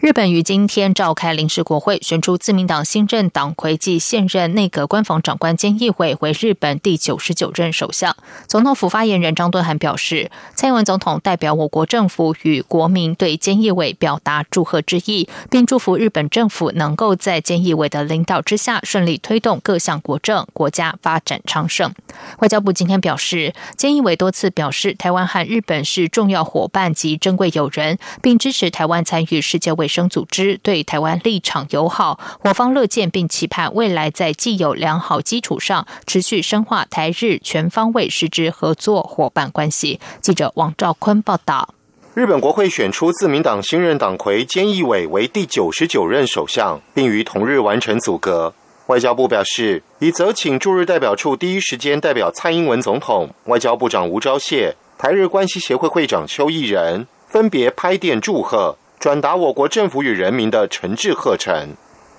日本于今天召开临时国会，选出自民党新任党魁及现任内阁官房长官菅义伟为日本第九十九任首相。总统府发言人张敦涵表示，蔡英文总统代表我国政府与国民对菅义伟表达祝贺之意，并祝福日本政府能够在菅义伟的领导之下顺利推动各项国政，国家发展昌盛。外交部今天表示，菅义伟多次表示，台湾和日本是重要伙伴及珍贵友人，并支持台湾参与世界卫生组织，对台湾立场友好。我方乐见并期盼未来在既有良好基础上，持续深化台日全方位实质合作伙伴关系。记者王兆坤报道。日本国会选出自民党新任党魁菅义伟为第九十九任首相，并于同日完成组阁。外交部表示，已责请驻日代表处第一时间代表蔡英文总统、外交部长吴钊燮、台日关系协会会长邱毅仁分别拍电祝贺，转达我国政府与人民的诚挚贺忱。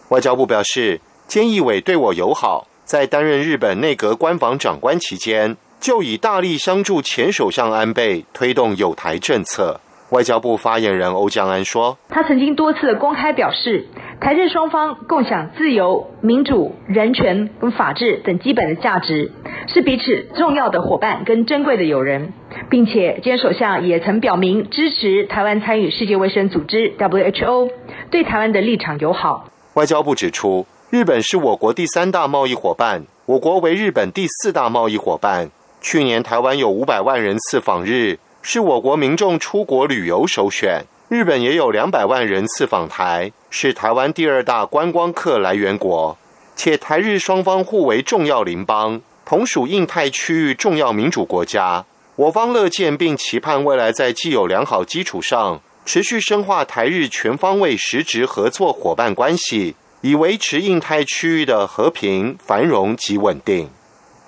外交部表示，菅义伟对我友好，在担任日本内阁官房长官期间，就以大力相助前首相安倍推动有台政策。外交部发言人欧江安说：“他曾经多次公开表示，台日双方共享自由、民主、人权跟法治等基本的价值，是彼此重要的伙伴跟珍贵的友人，并且菅首相也曾表明支持台湾参与世界卫生组织 （WHO），对台湾的立场友好。”外交部指出，日本是我国第三大贸易伙伴，我国为日本第四大贸易伙伴。去年台湾有五百万人次访日。是我国民众出国旅游首选，日本也有两百万人次访台，是台湾第二大观光客来源国，且台日双方互为重要邻邦，同属印太区域重要民主国家。我方乐见并期盼未来在既有良好基础上，持续深化台日全方位实质合作伙伴关系，以维持印太区域的和平、繁荣及稳定。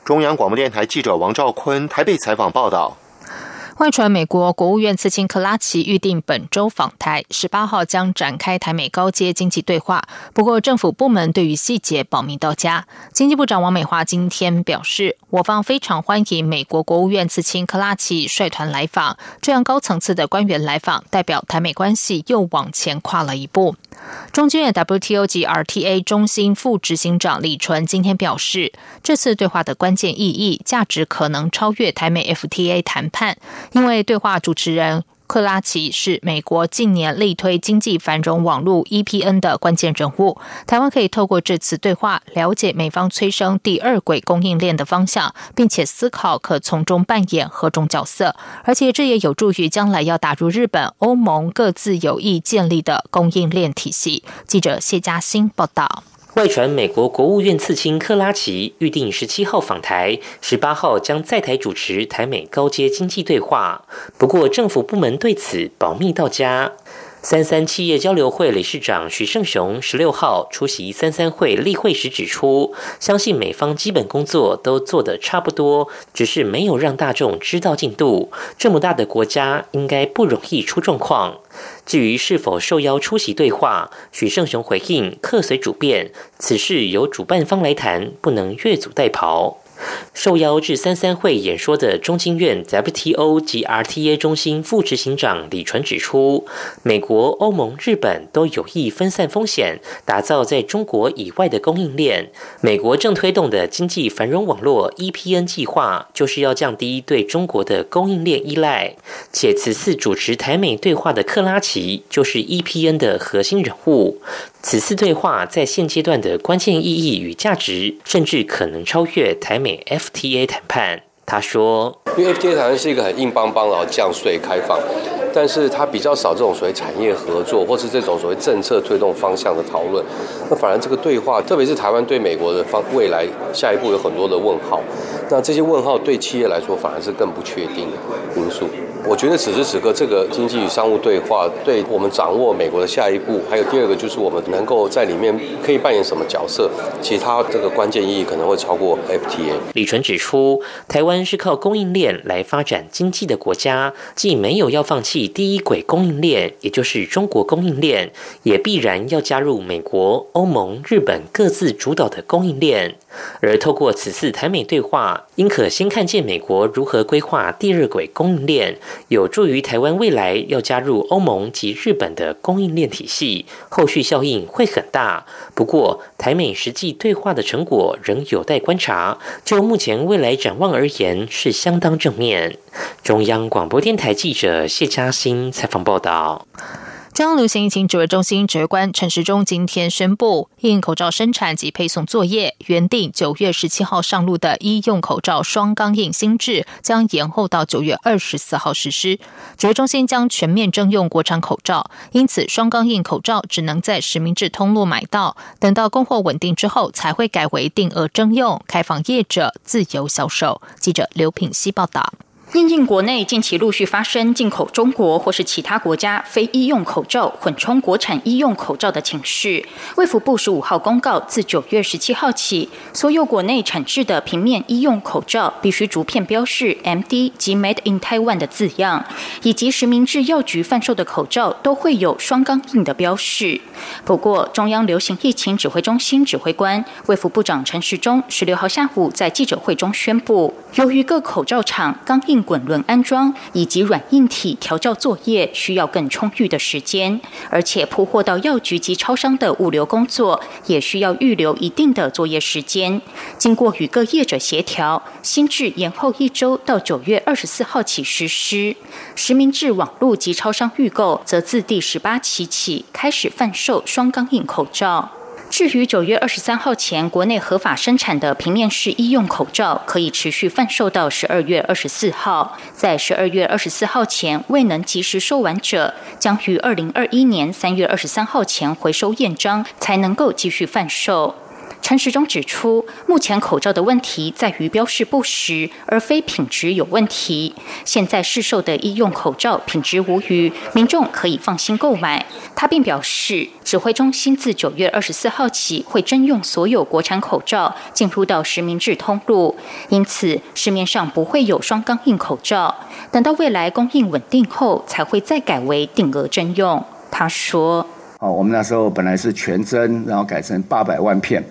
中央广播电台记者王兆坤台北采访报道。外传美国国务院次卿克拉奇预定本周访台，十八号将展开台美高阶经济对话。不过，政府部门对于细节保密到家。经济部长王美华今天表示，我方非常欢迎美国国务院次卿克拉奇率团来访，这样高层次的官员来访，代表台美关系又往前跨了一步。中经院 WTO 及 RTA 中心副执行长李纯今天表示，这次对话的关键意义、价值可能超越台美 FTA 谈判。因为对话主持人克拉奇是美国近年力推经济繁荣网络 EPN 的关键人物，台湾可以透过这次对话了解美方催生第二轨供应链的方向，并且思考可从中扮演何种角色，而且这也有助于将来要打入日本、欧盟各自有意建立的供应链体系。记者谢嘉欣报道。外传美国国务院次卿克拉奇预定十七号访台，十八号将在台主持台美高阶经济对话。不过，政府部门对此保密到家。三三企业交流会理事长许胜雄十六号出席三三会例会时指出，相信美方基本工作都做得差不多，只是没有让大众知道进度。这么大的国家，应该不容易出状况。至于是否受邀出席对话，许胜雄回应：客随主便，此事由主办方来谈，不能越俎代庖。受邀至三三会演说的中经院 WTO 及 RTA 中心副执行长李纯指出，美国、欧盟、日本都有意分散风险，打造在中国以外的供应链。美国正推动的经济繁荣网络 EPN 计划，就是要降低对中国的供应链依赖。且此次主持台美对话的克拉奇，就是 EPN 的核心人物。此次对话在现阶段的关键意义与价值，甚至可能超越台美 FTA 谈判。他说：“因为 FTA 谈判是一个很硬邦邦，然后降税开放。但是它比较少这种所谓产业合作，或是这种所谓政策推动方向的讨论。那反而这个对话，特别是台湾对美国的方未来下一步有很多的问号。那这些问号对企业来说反而是更不确定的因素。我觉得此时此刻，这个经济与商务对话，对我们掌握美国的下一步，还有第二个就是我们能够在里面可以扮演什么角色，其他这个关键意义可能会超过 FTA。李纯指出，台湾是靠供应链来发展经济的国家，既没有要放弃第一轨供应链，也就是中国供应链，也必然要加入美国、欧盟、日本各自主导的供应链。而透过此次台美对话，应可先看见美国如何规划第二轨供应链。有助于台湾未来要加入欧盟及日本的供应链体系，后续效应会很大。不过，台美实际对话的成果仍有待观察。就目前未来展望而言，是相当正面。中央广播电台记者谢嘉欣采访报道。中央流行疫情指挥中心指挥官陈时中今天宣布，应口罩生产及配送作业原定九月十七号上路的医用口罩双钢印新制，将延后到九月二十四号实施。指挥中心将全面征用国产口罩，因此双钢印口罩只能在实名制通路买到，等到供货稳定之后，才会改为定额征用，开放业者自由销售。记者刘品希报道。因应国内近期陆续发生进口中国或是其他国家非医用口罩混充国产医用口罩的情势，卫福部十五号公告，自九月十七号起，所有国内产制的平面医用口罩必须逐片标示 “MD” 及 “Made in Taiwan” 的字样，以及实名制药局贩售的口罩都会有双钢印的标示。不过，中央流行疫情指挥中心指挥官卫福部长陈时中十六号下午在记者会中宣布，由于各口罩厂钢印滚轮安装以及软硬体调教作业需要更充裕的时间，而且铺货到药局及超商的物流工作也需要预留一定的作业时间。经过与各业者协调，新制延后一周到九月二十四号起实施。实名制网络及超商预购则自第十八期起开始贩售双钢印口罩。至于九月二十三号前国内合法生产的平面式医用口罩，可以持续贩售到十二月二十四号。在十二月二十四号前未能及时收完者，将于二零二一年三月二十三号前回收验章，才能够继续贩售。陈时中指出，目前口罩的问题在于标示不实，而非品质有问题。现在市售的医用口罩品质无虞，民众可以放心购买。他并表示，指挥中心自九月二十四号起会征用所有国产口罩进入到实名制通路，因此市面上不会有双钢印口罩。等到未来供应稳定后，才会再改为定额征用。他说：“哦，我们那时候本来是全征，然后改成八百万片。”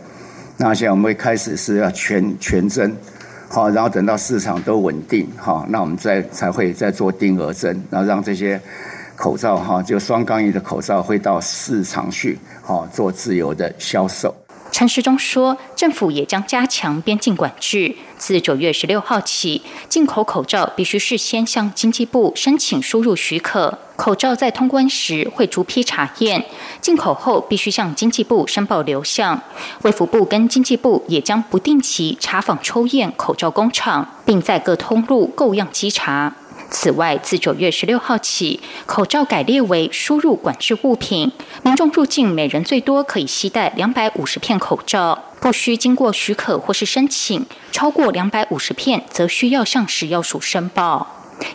那现在我们会开始是要全全针，好，然后等到市场都稳定，好，那我们再才会再做定额针，然后让这些口罩哈，就双钢印的口罩会到市场去，好做自由的销售。陈时中说，政府也将加强边境管制。自九月十六号起，进口口罩必须事先向经济部申请输入许可，口罩在通关时会逐批查验，进口后必须向经济部申报流向。卫福部跟经济部也将不定期查访抽验口罩工厂，并在各通路购样稽查。此外，自九月十六号起，口罩改列为输入管制物品，民众入境每人最多可以携带两百五十片口罩，不需经过许可或是申请。超过两百五十片，则需要向食药署申报。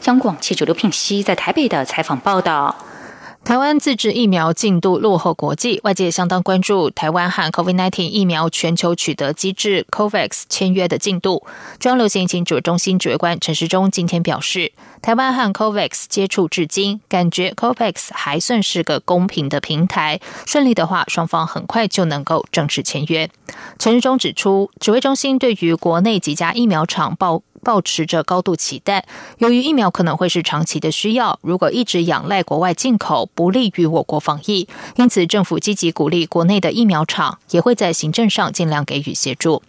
央广记者刘品熙在台北的采访报道。台湾自制疫苗进度落后国际，外界相当关注台湾和 COVID-19 疫苗全球取得机制 COVAX 签约的进度。中央流行疫情指挥中心指挥官陈时中今天表示，台湾和 COVAX 接触至今，感觉 COVAX 还算是个公平的平台，顺利的话，双方很快就能够正式签约。陈时中指出，指挥中心对于国内几家疫苗厂报。保持着高度期待。由于疫苗可能会是长期的需要，如果一直仰赖国外进口，不利于我国防疫。因此，政府积极鼓励国内的疫苗厂，也会在行政上尽量给予协助。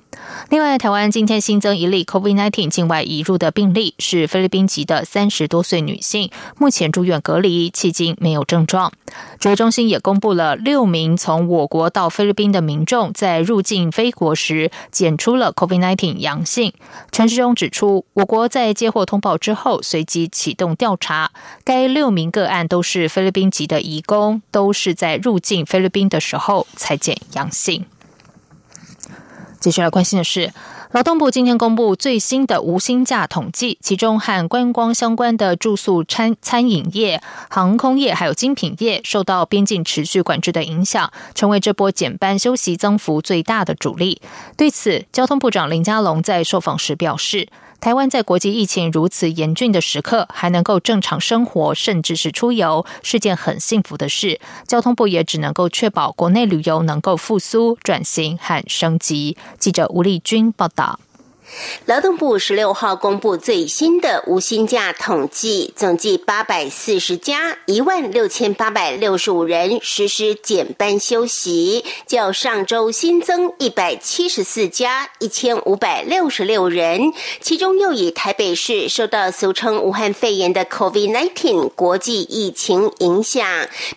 另外，台湾今天新增一例 COVID-19 境外移入的病例，是菲律宾籍的三十多岁女性，目前住院隔离，迄今没有症状。指挥中心也公布了六名从我国到菲律宾的民众在入境菲国时检出了 COVID-19 阳性。陈时中指出，我国在接获通报之后，随即启动调查。该六名个案都是菲律宾籍的移工，都是在入境菲律宾的时候才检阳性。接下来关心的是。劳动部今天公布最新的无薪假统计，其中和观光相关的住宿、餐餐饮业、航空业还有精品业，受到边境持续管制的影响，成为这波减班休息增幅最大的主力。对此，交通部长林佳龙在受访时表示。台湾在国际疫情如此严峻的时刻，还能够正常生活，甚至是出游，是件很幸福的事。交通部也只能够确保国内旅游能够复苏、转型和升级。记者吴丽君报道。劳动部十六号公布最新的无薪假统计，总计八百四十家，一万六千八百六十五人实施减班休息，较上周新增一百七十四家，一千五百六十六人。其中又以台北市受到俗称武汉肺炎的 COVID-19 国际疫情影响，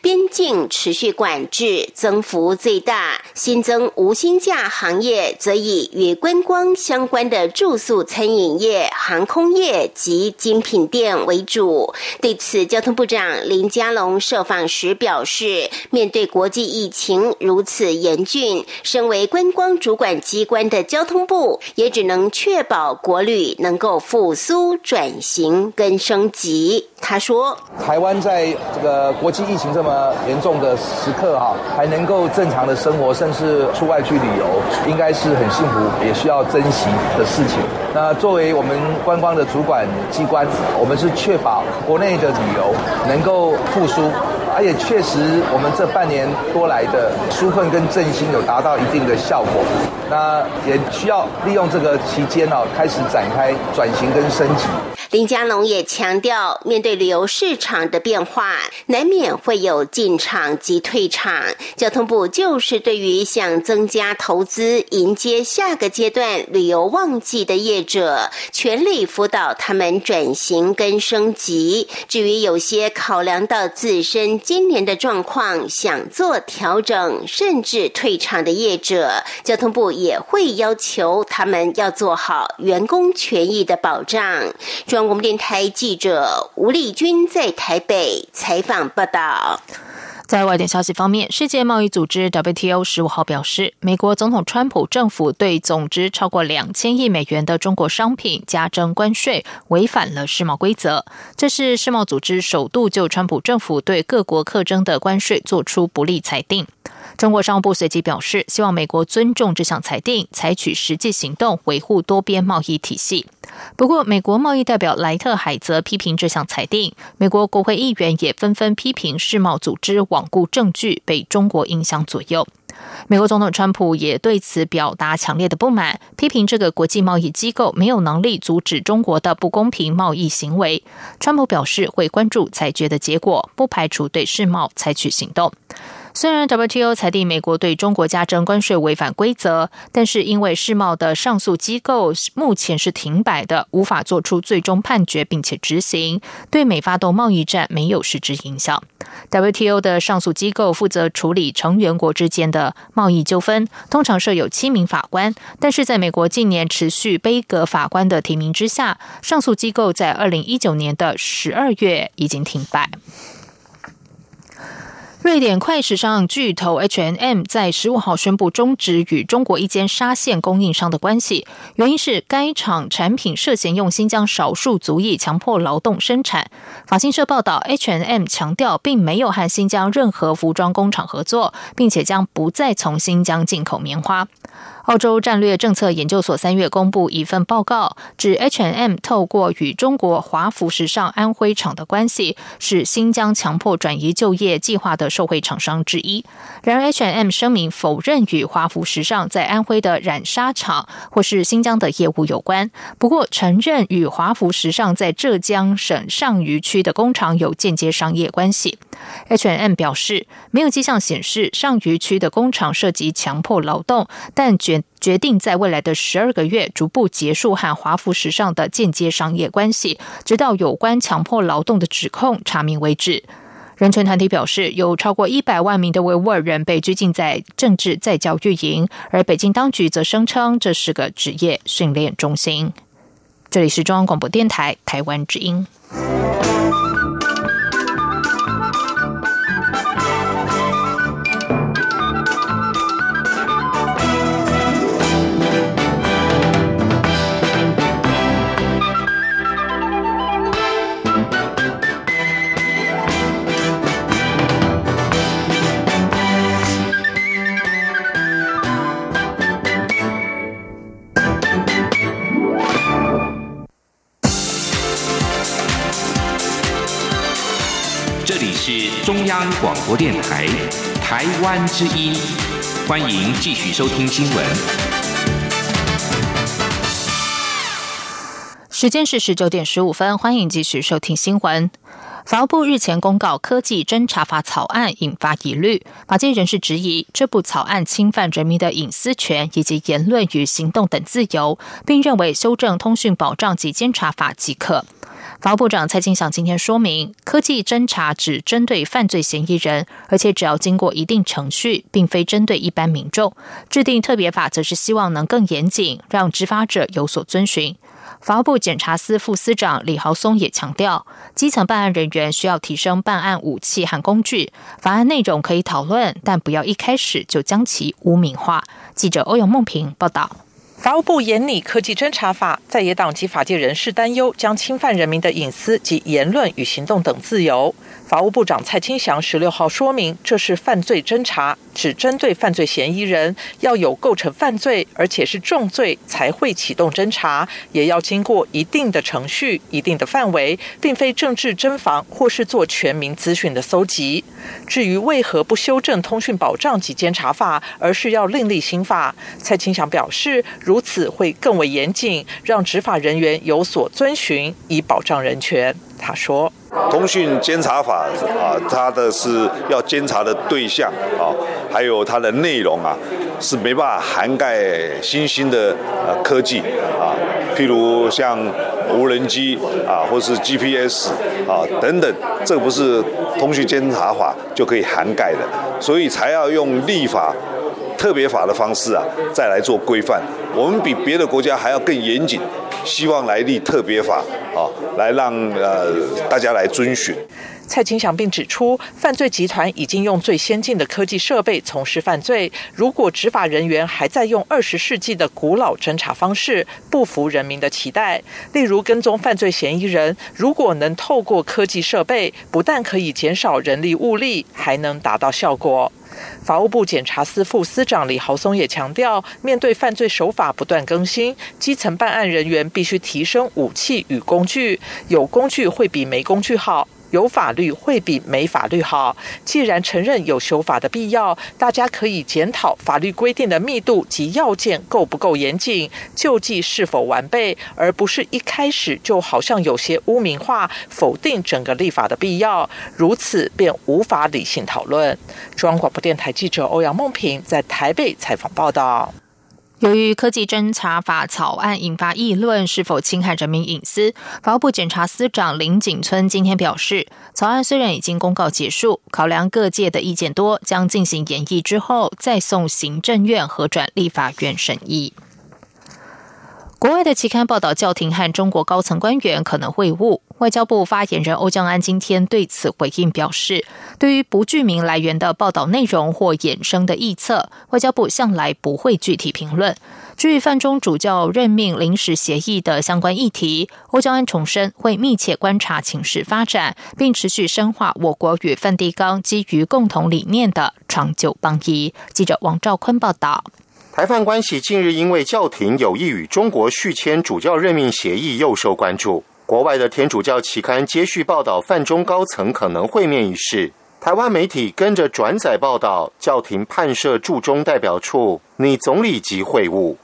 边境持续管制，增幅最大。新增无薪假行业则以与观光相关的。住宿、餐饮业、航空业及精品店为主。对此，交通部长林佳龙受访时表示，面对国际疫情如此严峻，身为观光主管机关的交通部，也只能确保国旅能够复苏、转型跟升级。他说：“台湾在这个国际疫情这么严重的时刻，哈，还能够正常的生活，甚至出外去旅游，应该是很幸福，也需要珍惜的事情。那作为我们观光的主管机关，我们是确保国内的旅游能够复苏，而且确实我们这半年多来的纾困跟振兴有达到一定的效果。那也需要利用这个期间哦，开始展开转型跟升级。”林佳龙也强调，面对旅游市场的变化，难免会有进场及退场。交通部就是对于想增加投资、迎接下个阶段旅游旺季的业者，全力辅导他们转型跟升级。至于有些考量到自身今年的状况，想做调整甚至退场的业者，交通部也会要求他们要做好员工权益的保障。央电台记者吴丽君在台北采访报道。在外电消息方面，世界贸易组织 WTO 十五号表示，美国总统川普政府对总值超过两千亿美元的中国商品加征关税，违反了世贸规则。这是世贸组织首度就川普政府对各国课征的关税做出不利裁定。中国商务部随即表示，希望美国尊重这项裁定，采取实际行动维护多边贸易体系。不过，美国贸易代表莱特海则批评这项裁定。美国国会议员也纷纷批评世贸组织罔顾证据，被中国影响左右。美国总统川普也对此表达强烈的不满，批评这个国际贸易机构没有能力阻止中国的不公平贸易行为。川普表示会关注裁决的结果，不排除对世贸采取行动。虽然 WTO 裁定美国对中国加征关税违反规则，但是因为世贸的上诉机构目前是停摆的，无法做出最终判决并且执行，对美发动贸易战没有实质影响。WTO 的上诉机构负责处理成员国之间的贸易纠纷，通常设有七名法官，但是在美国近年持续杯葛法官的提名之下，上诉机构在二零一九年的十二月已经停摆。瑞典快时尚巨头 H&M 在十五号宣布终止与中国一间纱线供应商的关系，原因是该厂产品涉嫌用新疆少数族裔强迫劳动生产。法新社报道，H&M 强调并没有和新疆任何服装工厂合作，并且将不再从新疆进口棉花。澳洲战略政策研究所三月公布一份报告，指 H&M 透过与中国华服时尚安徽厂的关系，是新疆强迫转移就业计划的受惠厂商之一。然而，H&M 声明否认与华服时尚在安徽的染纱厂或是新疆的业务有关，不过承认与华服时尚在浙江省上虞区的工厂有间接商业关系。H&M 表示，没有迹象显示上虞区的工厂涉及强迫劳动，但觉决定在未来的十二个月逐步结束和华服时尚的间接商业关系，直到有关强迫劳动的指控查明为止。人权团体表示，有超过一百万名的维吾尔人被拘禁在政治在教育营，而北京当局则声称这是个职业训练中心。这里是中央广播电台台湾之音。是中央广播电台，台湾之音，欢迎继续收听新闻。时间是十九点十五分，欢迎继续收听新闻。法务部日前公告科技侦查法草案引发疑虑，法界人士质疑这部草案侵犯人民的隐私权以及言论与行动等自由，并认为修正通讯保障及监察法即可。法务部长蔡清祥今天说明，科技侦查只针对犯罪嫌疑人，而且只要经过一定程序，并非针对一般民众。制定特别法，则是希望能更严谨，让执法者有所遵循。法务部检察司副司长李豪松也强调，基层办案人员需要提升办案武器和工具。法案内容可以讨论，但不要一开始就将其污名化。记者欧阳梦平报道。法务部严拟科技侦查法，在野党及法界人士担忧将侵犯人民的隐私及言论与行动等自由。法务部长蔡清祥十六号说明，这是犯罪侦查。只针对犯罪嫌疑人，要有构成犯罪，而且是重罪才会启动侦查，也要经过一定的程序、一定的范围，并非政治侦防或是做全民资讯的搜集。至于为何不修正通讯保障及监察法，而是要另立新法，蔡清祥表示，如此会更为严谨，让执法人员有所遵循，以保障人权。他说：“通讯监察法啊，它的是要监察的对象啊，还有它的内容啊，是没办法涵盖新兴的呃科技啊，譬如像无人机啊，或是 GPS 啊等等，这不是通讯监察法就可以涵盖的，所以才要用立法特别法的方式啊，再来做规范。我们比别的国家还要更严谨。”希望来立特别法啊，来让呃大家来遵循。蔡清祥并指出，犯罪集团已经用最先进的科技设备从事犯罪。如果执法人员还在用二十世纪的古老侦查方式，不符人民的期待。例如，跟踪犯罪嫌疑人，如果能透过科技设备，不但可以减少人力物力，还能达到效果。法务部检察司副司长李豪松也强调，面对犯罪手法不断更新，基层办案人员必须提升武器与工具，有工具会比没工具好。有法律会比没法律好。既然承认有修法的必要，大家可以检讨法律规定的密度及要件够不够严谨，救济是否完备，而不是一开始就好像有些污名化、否定整个立法的必要，如此便无法理性讨论。中央广播电台记者欧阳梦平在台北采访报道。由于科技侦查法草案引发议论，是否侵害人民隐私？法务部检察司长林景村今天表示，草案虽然已经公告结束，考量各界的意见多，将进行研议之后，再送行政院核转立法院审议。国外的期刊报道，教廷和中国高层官员可能会晤。外交部发言人欧江安今天对此回应表示，对于不具名来源的报道内容或衍生的臆测，外交部向来不会具体评论。至于范中主教任命临时协议的相关议题，欧江安重申会密切观察情势发展，并持续深化我国与梵蒂冈基于共同理念的长久邦谊。记者王兆坤报道。台范关系近日因为教廷有意与中国续签主教任命协议，又受关注。国外的天主教期刊接续报道范中高层可能会面一事，台湾媒体跟着转载报道，教廷判设驻中代表处拟总理级会晤。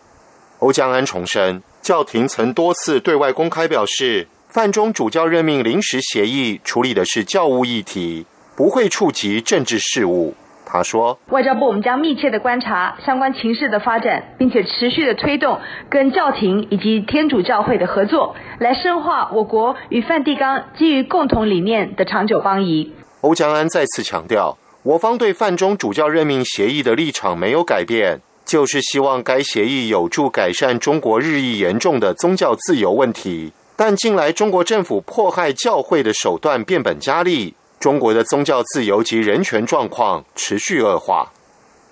欧江安重申，教廷曾多次对外公开表示，范中主教任命临时协议处理的是教务议题，不会触及政治事务。他说：“外交部我们将密切的观察相关情势的发展，并且持续的推动跟教廷以及天主教会的合作，来深化我国与梵蒂冈基于共同理念的长久邦谊。”欧江安再次强调，我方对梵中主教任命协议的立场没有改变，就是希望该协议有助改善中国日益严重的宗教自由问题。但近来中国政府迫害教会的手段变本加厉。中国的宗教自由及人权状况持续恶化。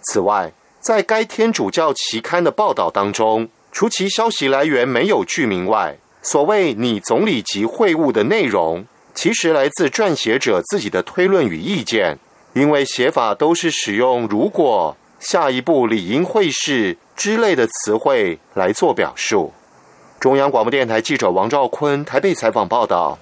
此外，在该天主教期刊的报道当中，除其消息来源没有具名外，所谓“拟总理级会晤”的内容，其实来自撰写者自己的推论与意见，因为写法都是使用“如果”“下一步理应会是”之类的词汇来做表述。中央广播电台记者王兆坤台北采访报道。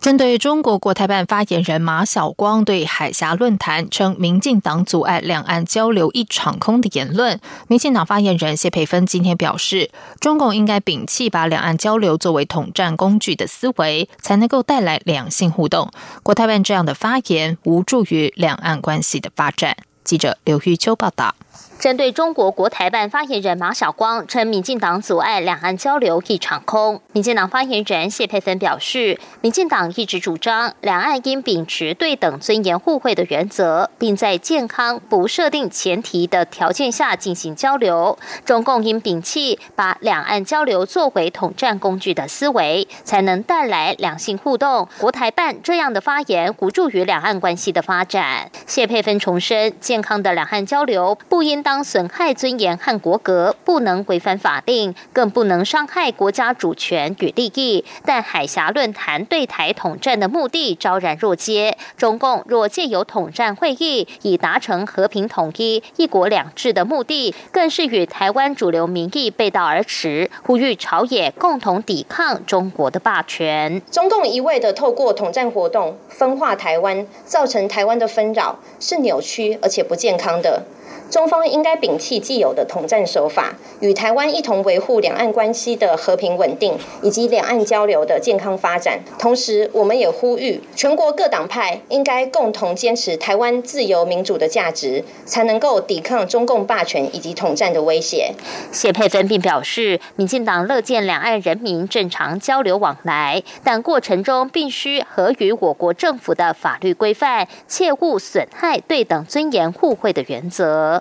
针对中国国台办发言人马晓光对海峡论坛称民进党阻碍两岸交流一场空的言论，民进党发言人谢佩芬今天表示，中共应该摒弃把两岸交流作为统战工具的思维，才能够带来两性互动。国台办这样的发言无助于两岸关系的发展。记者刘玉秋报道。针对中国国台办发言人马晓光称民进党阻碍两岸交流一场空，民进党发言人谢佩芬表示，民进党一直主张两岸应秉持对等、尊严、互惠的原则，并在健康、不设定前提的条件下进行交流。中共应摒弃把两岸交流作为统战工具的思维，才能带来两性互动。国台办这样的发言无助于两岸关系的发展。谢佩芬重申，健康的两岸交流不应。当损害尊严和国格，不能违反法定，更不能伤害国家主权与利益。但海峡论坛对台统战的目的昭然若揭。中共若借由统战会议以达成和平统一、一国两制的目的，更是与台湾主流民意背道而驰。呼吁朝野共同抵抗中国的霸权。中共一味的透过统战活动分化台湾，造成台湾的纷扰，是扭曲而且不健康的。中方应该摒弃既有的统战手法，与台湾一同维护两岸关系的和平稳定以及两岸交流的健康发展。同时，我们也呼吁全国各党派应该共同坚持台湾自由民主的价值，才能够抵抗中共霸权以及统战的威胁。谢佩芬并表示，民进党乐见两岸人民正常交流往来，但过程中必须合于我国政府的法律规范，切勿损害对等、尊严、互惠的原则。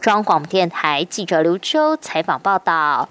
中央广播电台记者刘洲采访报道。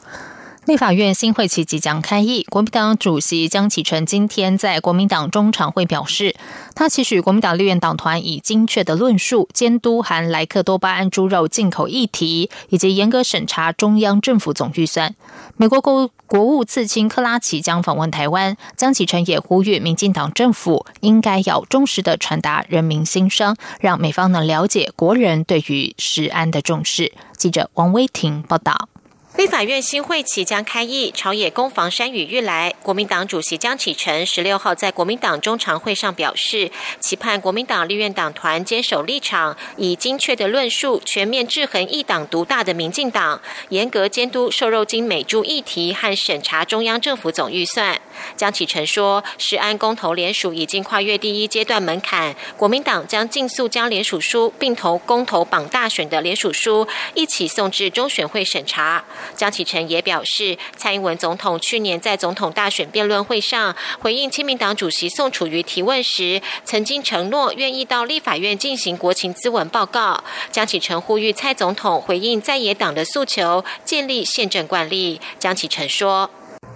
立法院新会期即将开议，国民党主席江启臣今天在国民党中常会表示，他期许国民党立院党团以精确的论述监督含莱克多巴胺猪肉进口议题，以及严格审查中央政府总预算。美国国国务次卿克拉奇将访问台湾，江启臣也呼吁民进党政府应该要忠实的传达人民心声，让美方能了解国人对于食安的重视。记者王威婷报道。立法院新会期将开议，朝野攻防山雨欲来。国民党主席江启臣十六号在国民党中常会上表示，期盼国民党立院党团坚守立场，以精确的论述全面制衡一党独大的民进党，严格监督瘦肉精美猪议题和审查中央政府总预算。江启臣说，石安公投联署已经跨越第一阶段门槛，国民党将尽速将联署书并投公投榜大选的联署书一起送至中选会审查。江启臣也表示，蔡英文总统去年在总统大选辩论会上回应亲民党主席宋楚瑜提问时，曾经承诺愿意到立法院进行国情咨文报告。江启臣呼吁蔡总统回应在野党的诉求，建立宪政惯例。江启臣说：“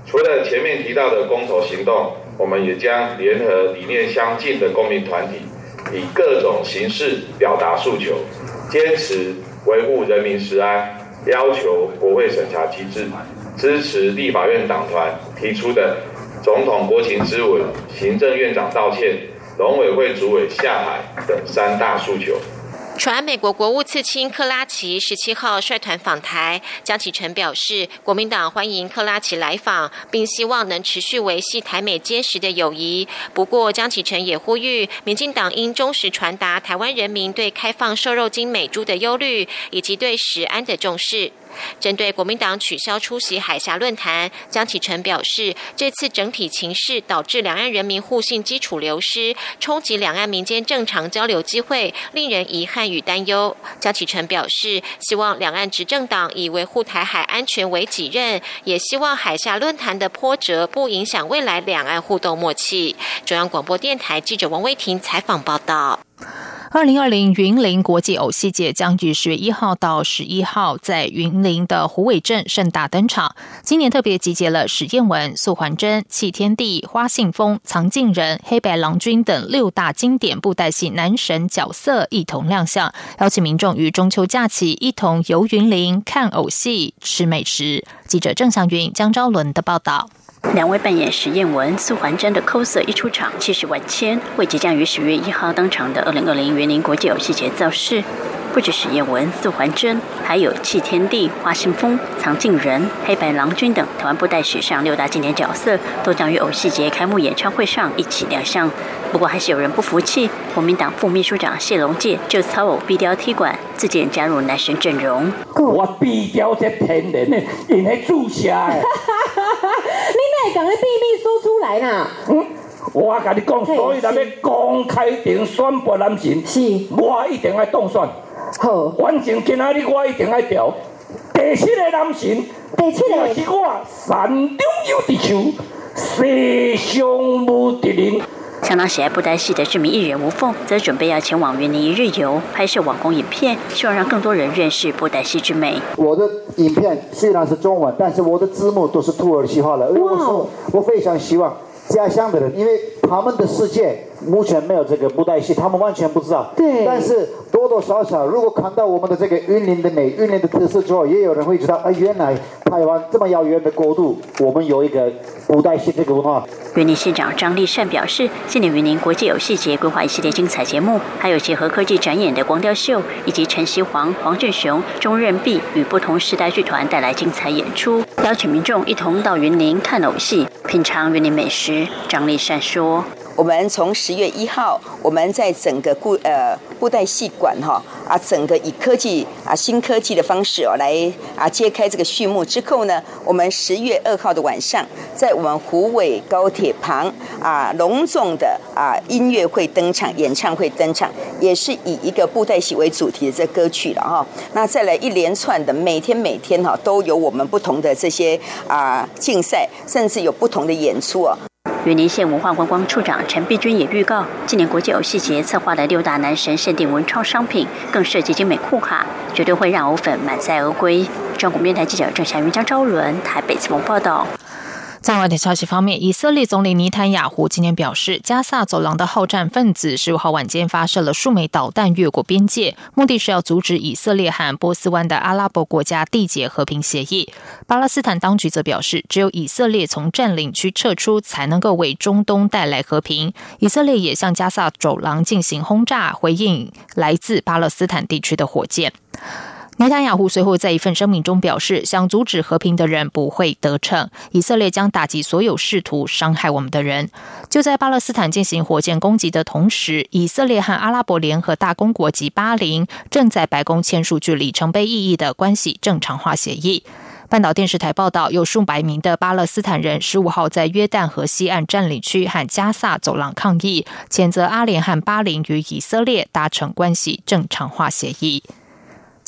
除了前面提到的公投行动，我们也将联合理念相近的公民团体，以各种形式表达诉求，坚持维护人民食安。”要求国会审查机制支持立法院党团提出的总统国情咨文、行政院长道歉、农委会主委下海等三大诉求。传美国国务次卿克拉奇十七号率团访台，江启臣表示，国民党欢迎克拉奇来访，并希望能持续维系台美坚实的友谊。不过，江启臣也呼吁，民进党应忠实传达台湾人民对开放瘦肉精美猪的忧虑，以及对食安的重视。针对国民党取消出席海峡论坛，江启臣表示，这次整体情势导致两岸人民互信基础流失，冲击两岸民间正常交流机会，令人遗憾与担忧。江启臣表示，希望两岸执政党以维护台海安全为己任，也希望海峡论坛的波折不影响未来两岸互动默契。中央广播电台记者王威婷采访报道。二零二零云林国际偶戏节将于十月一号到十一号在云林的虎尾镇盛大登场。今年特别集结了史艳文、素环真、弃天地、花信风、藏镜人、黑白郎君等六大经典布袋戏男神角色一同亮相，邀请民众于中秋假期一同游云林看偶戏、吃美食。记者郑祥云、江昭伦的报道。两位扮演石燕文、苏环珍的 coser 一出场，气势万千，为即将于十月一号登场的二零二零园林国际游戏节造势。不止史艳文、素环真，还有弃天地、花信风、藏镜人、黑白郎君等台湾布袋史上六大经典角色，都将于偶戏节开幕演唱会上一起亮相。不过，还是有人不服气，国民党副秘书长谢龙介就操偶壁雕踢馆，自荐加入男神阵容。我壁雕这天然的，用来注下的。你哪会讲个秘密说出来呢？嗯，我跟你讲，所以咱要公开顶宣布男神，是，我一定要当选。好，反正今仔日我一定要调第七个男神，第七个是我山中有地球，世上无敌人。相当喜爱布袋戏的知名艺人吴凤，则准备要前往云林一日游，拍摄网红影片，希望让更多人认识布袋戏之美。我的影片虽然是中文，但是我的字幕都是土耳其话的。我我非常希望家乡的人，因为他们的世界。目前没有这个布袋戏，他们完全不知道。对。但是多多少少，如果看到我们的这个云林的美、云林的特色之后，也有人会知道，啊，原来台湾这么遥远的国度，我们有一个布袋戏这个文化。云林县长张立善表示，今年云林国际游戏节规划一系列精彩节目，还有结合科技展演的光雕秀，以及陈锡煌、黄俊雄、钟任弼与不同时代剧团带来精彩演出，邀请民众一同到云林看偶戏，品尝云林美食。张立善说。我们从十月一号，我们在整个布呃布袋戏馆哈啊，整个以科技啊新科技的方式哦来啊揭开这个序幕之后呢，我们十月二号的晚上，在我们虎尾高铁旁啊隆重的啊音乐会登场，演唱会登场，也是以一个布袋戏为主题的这歌曲了哈。那再来一连串的每天每天哈都有我们不同的这些啊竞赛，甚至有不同的演出哦。云林县文化观光处长陈碧君也预告，今年国际游戏节策划的六大男神限定文创商品，更设计精美酷卡，绝对会让藕粉满载而归。中国面台记者郑祥云、张昭伦台北采访报道。在外的消息方面，以色列总理尼坦雅胡今天表示，加萨走廊的好战分子十五号晚间发射了数枚导弹越过边界，目的是要阻止以色列和波斯湾的阿拉伯国家缔结和平协议。巴勒斯坦当局则表示，只有以色列从占领区撤出，才能够为中东带来和平。以色列也向加萨走廊进行轰炸，回应来自巴勒斯坦地区的火箭。尼塔雅胡随后在一份声明中表示，想阻止和平的人不会得逞，以色列将打击所有试图伤害我们的人。就在巴勒斯坦进行火箭攻击的同时，以色列和阿拉伯联合大公国及巴林正在白宫签署具里程碑意义的关系正常化协议。半岛电视台报道，有数百名的巴勒斯坦人十五号在约旦河西岸占领区和加萨走廊抗议，谴责阿联和巴林与以色列达成关系正常化协议。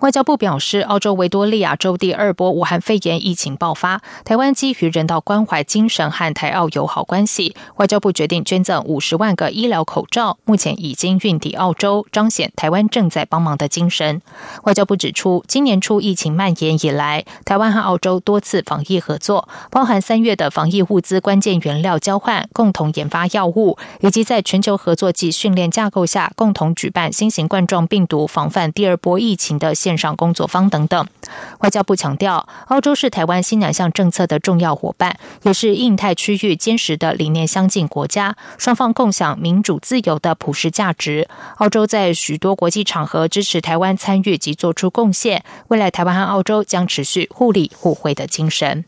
外交部表示，澳洲维多利亚州第二波武汉肺炎疫情爆发，台湾基于人道关怀精神和台澳友好关系，外交部决定捐赠五十万个医疗口罩，目前已经运抵澳洲，彰显台湾正在帮忙的精神。外交部指出，今年初疫情蔓延以来，台湾和澳洲多次防疫合作，包含三月的防疫物资关键原料交换、共同研发药物，以及在全球合作及训练架构下共同举办新型冠状病毒防范第二波疫情的。线上工作方等等。外交部强调，澳洲是台湾新两项政策的重要伙伴，也是印太区域坚实的理念相近国家，双方共享民主自由的普世价值。澳洲在许多国际场合支持台湾参与及做出贡献，未来台湾和澳洲将持续互利互惠的精神。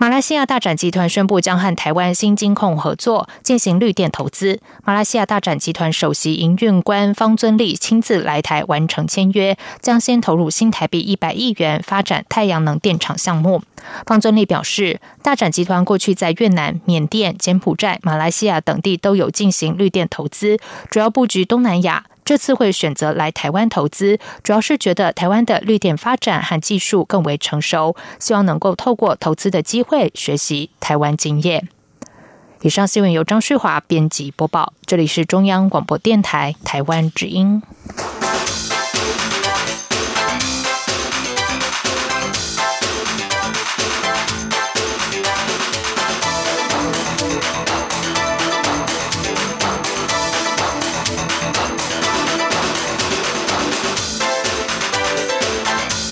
马来西亚大展集团宣布将和台湾新金控合作进行绿电投资。马来西亚大展集团首席营运官方尊利亲自来台完成签约，将先投入新台币一百亿元发展太阳能电厂项目。方尊利表示，大展集团过去在越南、缅甸、柬埔寨、马来西亚等地都有进行绿电投资，主要布局东南亚。这次会选择来台湾投资，主要是觉得台湾的绿电发展和技术更为成熟，希望能够透过投资的机会学习台湾经验。以上新闻由张旭华编辑播报，这里是中央广播电台台湾之音。